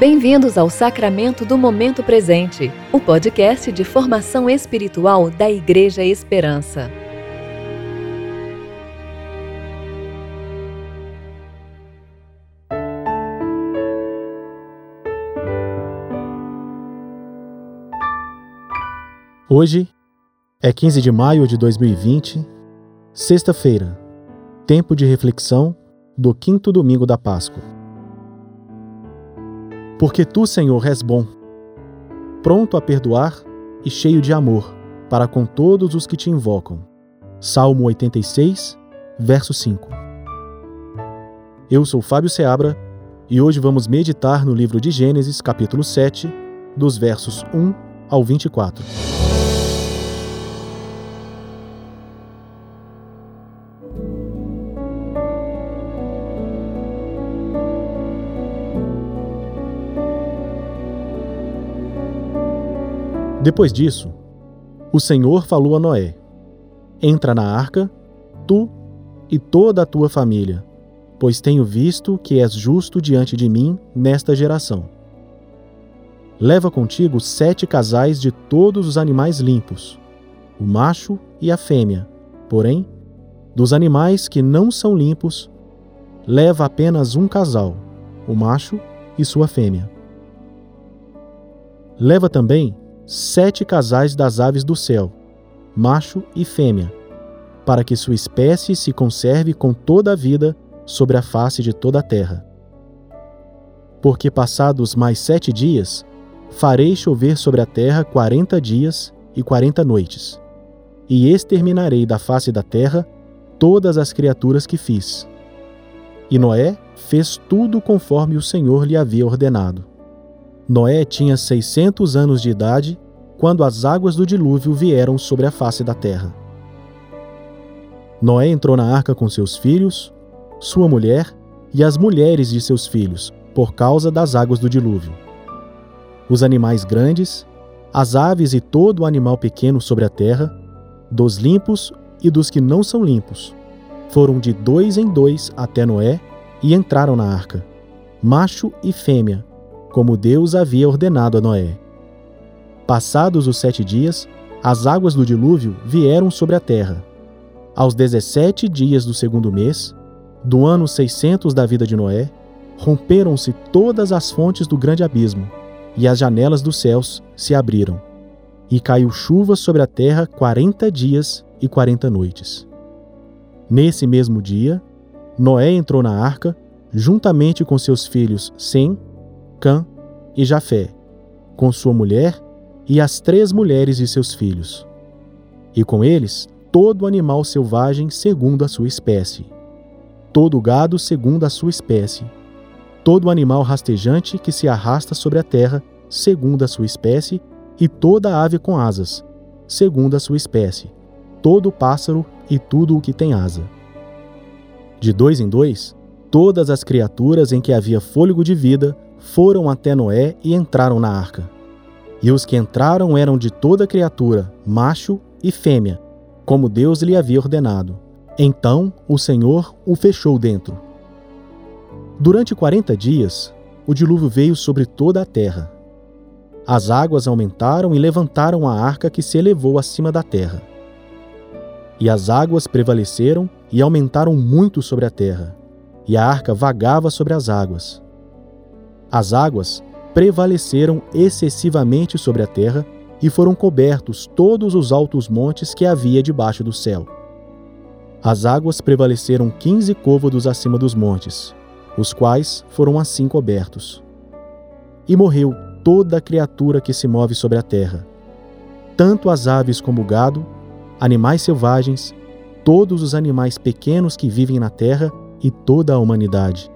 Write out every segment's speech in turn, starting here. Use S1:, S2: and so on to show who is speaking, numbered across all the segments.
S1: Bem-vindos ao Sacramento do Momento Presente, o podcast de formação espiritual da Igreja Esperança.
S2: Hoje é 15 de maio de 2020, sexta-feira, tempo de reflexão do quinto domingo da Páscoa. Porque tu, Senhor, és bom, pronto a perdoar e cheio de amor para com todos os que te invocam. Salmo 86, verso 5. Eu sou Fábio Seabra e hoje vamos meditar no livro de Gênesis, capítulo 7, dos versos 1 ao 24. Depois disso, o Senhor falou a Noé: Entra na arca, tu e toda a tua família, pois tenho visto que és justo diante de mim nesta geração. Leva contigo sete casais de todos os animais limpos, o macho e a fêmea, porém, dos animais que não são limpos, leva apenas um casal, o macho e sua fêmea. Leva também sete casais das aves do céu, macho e fêmea, para que sua espécie se conserve com toda a vida sobre a face de toda a terra. Porque passados mais sete dias, farei chover sobre a terra quarenta dias e quarenta noites, e exterminarei da face da terra todas as criaturas que fiz. E Noé fez tudo conforme o Senhor lhe havia ordenado. Noé tinha 600 anos de idade quando as águas do dilúvio vieram sobre a face da terra. Noé entrou na arca com seus filhos, sua mulher e as mulheres de seus filhos, por causa das águas do dilúvio. Os animais grandes, as aves e todo animal pequeno sobre a terra, dos limpos e dos que não são limpos, foram de dois em dois até Noé e entraram na arca, macho e fêmea, como Deus havia ordenado a Noé. Passados os sete dias, as águas do dilúvio vieram sobre a terra. Aos dezessete dias do segundo mês, do ano seiscentos da vida de Noé, romperam-se todas as fontes do grande abismo, e as janelas dos céus se abriram. E caiu chuva sobre a terra quarenta dias e quarenta noites. Nesse mesmo dia, Noé entrou na arca, juntamente com seus filhos Sem, Cã e Jafé, com sua mulher e as três mulheres de seus filhos. E com eles todo animal selvagem segundo a sua espécie, todo gado segundo a sua espécie, todo animal rastejante que se arrasta sobre a terra segundo a sua espécie, e toda ave com asas, segundo a sua espécie, todo pássaro e tudo o que tem asa. De dois em dois, todas as criaturas em que havia fôlego de vida foram até Noé e entraram na arca. E os que entraram eram de toda criatura, macho e fêmea, como Deus lhe havia ordenado. Então o Senhor o fechou dentro. Durante quarenta dias, o dilúvio veio sobre toda a terra. As águas aumentaram e levantaram a arca que se elevou acima da terra. E as águas prevaleceram e aumentaram muito sobre a terra, e a arca vagava sobre as águas. As águas prevaleceram excessivamente sobre a terra e foram cobertos todos os altos montes que havia debaixo do céu. As águas prevaleceram quinze côvados acima dos montes, os quais foram assim cobertos. E morreu toda criatura que se move sobre a terra, tanto as aves como o gado, animais selvagens, todos os animais pequenos que vivem na terra e toda a humanidade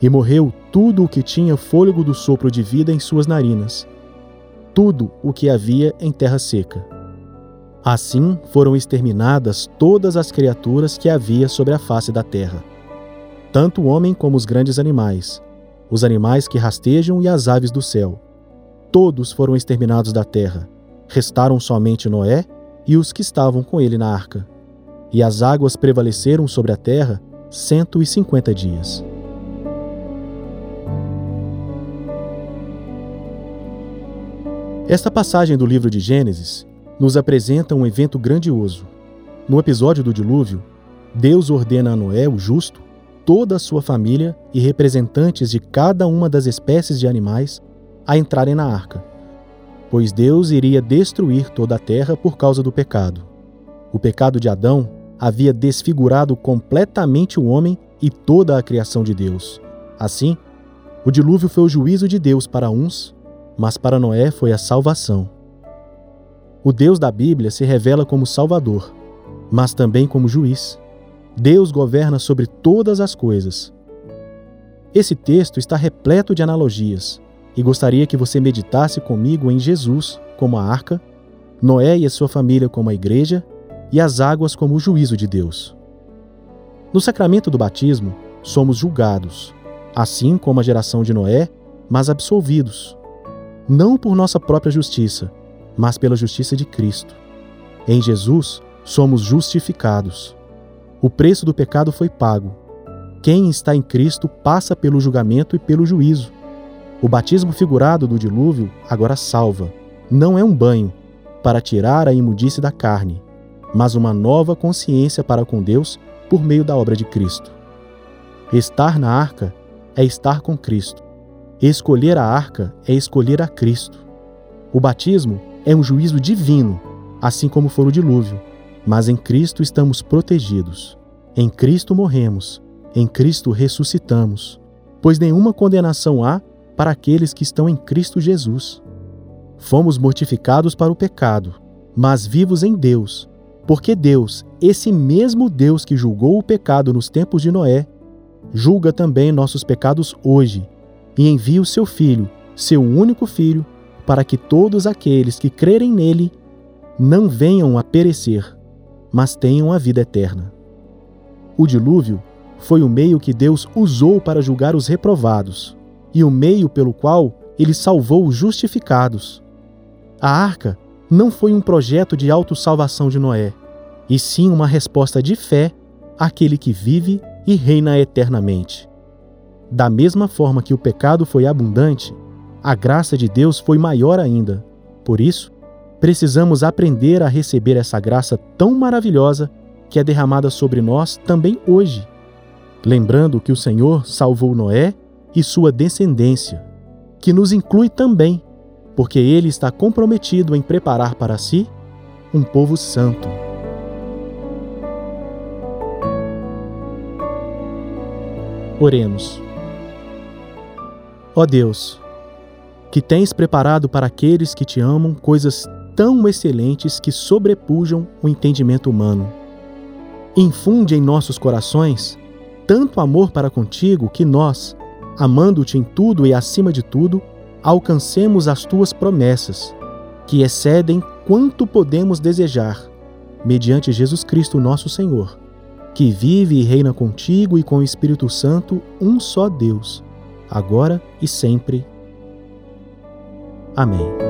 S2: e morreu tudo o que tinha fôlego do sopro de vida em suas narinas, tudo o que havia em terra seca. Assim foram exterminadas todas as criaturas que havia sobre a face da terra, tanto o homem como os grandes animais, os animais que rastejam e as aves do céu. Todos foram exterminados da terra. Restaram somente Noé e os que estavam com ele na arca. E as águas prevaleceram sobre a terra cento e cinquenta dias. Esta passagem do livro de Gênesis nos apresenta um evento grandioso. No episódio do dilúvio, Deus ordena a Noé, o justo, toda a sua família e representantes de cada uma das espécies de animais a entrarem na arca, pois Deus iria destruir toda a terra por causa do pecado. O pecado de Adão havia desfigurado completamente o homem e toda a criação de Deus. Assim, o dilúvio foi o juízo de Deus para uns, mas para Noé foi a salvação. O Deus da Bíblia se revela como Salvador, mas também como juiz. Deus governa sobre todas as coisas. Esse texto está repleto de analogias e gostaria que você meditasse comigo em Jesus como a arca, Noé e a sua família como a igreja e as águas como o juízo de Deus. No sacramento do batismo, somos julgados, assim como a geração de Noé, mas absolvidos, não por nossa própria justiça, mas pela justiça de Cristo. Em Jesus, somos justificados. O preço do pecado foi pago. Quem está em Cristo passa pelo julgamento e pelo juízo. O batismo figurado do dilúvio agora salva. Não é um banho para tirar a imundície da carne, mas uma nova consciência para com Deus por meio da obra de Cristo. Estar na arca é estar com Cristo. Escolher a arca é escolher a Cristo. O batismo é um juízo divino, assim como foi o dilúvio mas em Cristo estamos protegidos. Em Cristo morremos, em Cristo ressuscitamos, pois nenhuma condenação há para aqueles que estão em Cristo Jesus. Fomos mortificados para o pecado, mas vivos em Deus, porque Deus, esse mesmo Deus que julgou o pecado nos tempos de Noé, julga também nossos pecados hoje e envia o seu Filho, seu único Filho, para que todos aqueles que crerem nele não venham a perecer, mas tenham a vida eterna. O dilúvio foi o meio que Deus usou para julgar os reprovados e o meio pelo qual ele salvou os justificados. A arca não foi um projeto de autossalvação de Noé, e sim uma resposta de fé àquele que vive e reina eternamente. Da mesma forma que o pecado foi abundante, a graça de Deus foi maior ainda. Por isso, precisamos aprender a receber essa graça tão maravilhosa que é derramada sobre nós também hoje. Lembrando que o Senhor salvou Noé e sua descendência, que nos inclui também, porque ele está comprometido em preparar para si um povo santo. Oremos. Ó Deus, que tens preparado para aqueles que te amam coisas tão excelentes que sobrepujam o entendimento humano. Infunde em nossos corações tanto amor para contigo que nós, amando-te em tudo e acima de tudo, alcancemos as tuas promessas, que excedem quanto podemos desejar, mediante Jesus Cristo nosso Senhor, que vive e reina contigo e com o Espírito Santo, um só Deus, agora e sempre. Amém.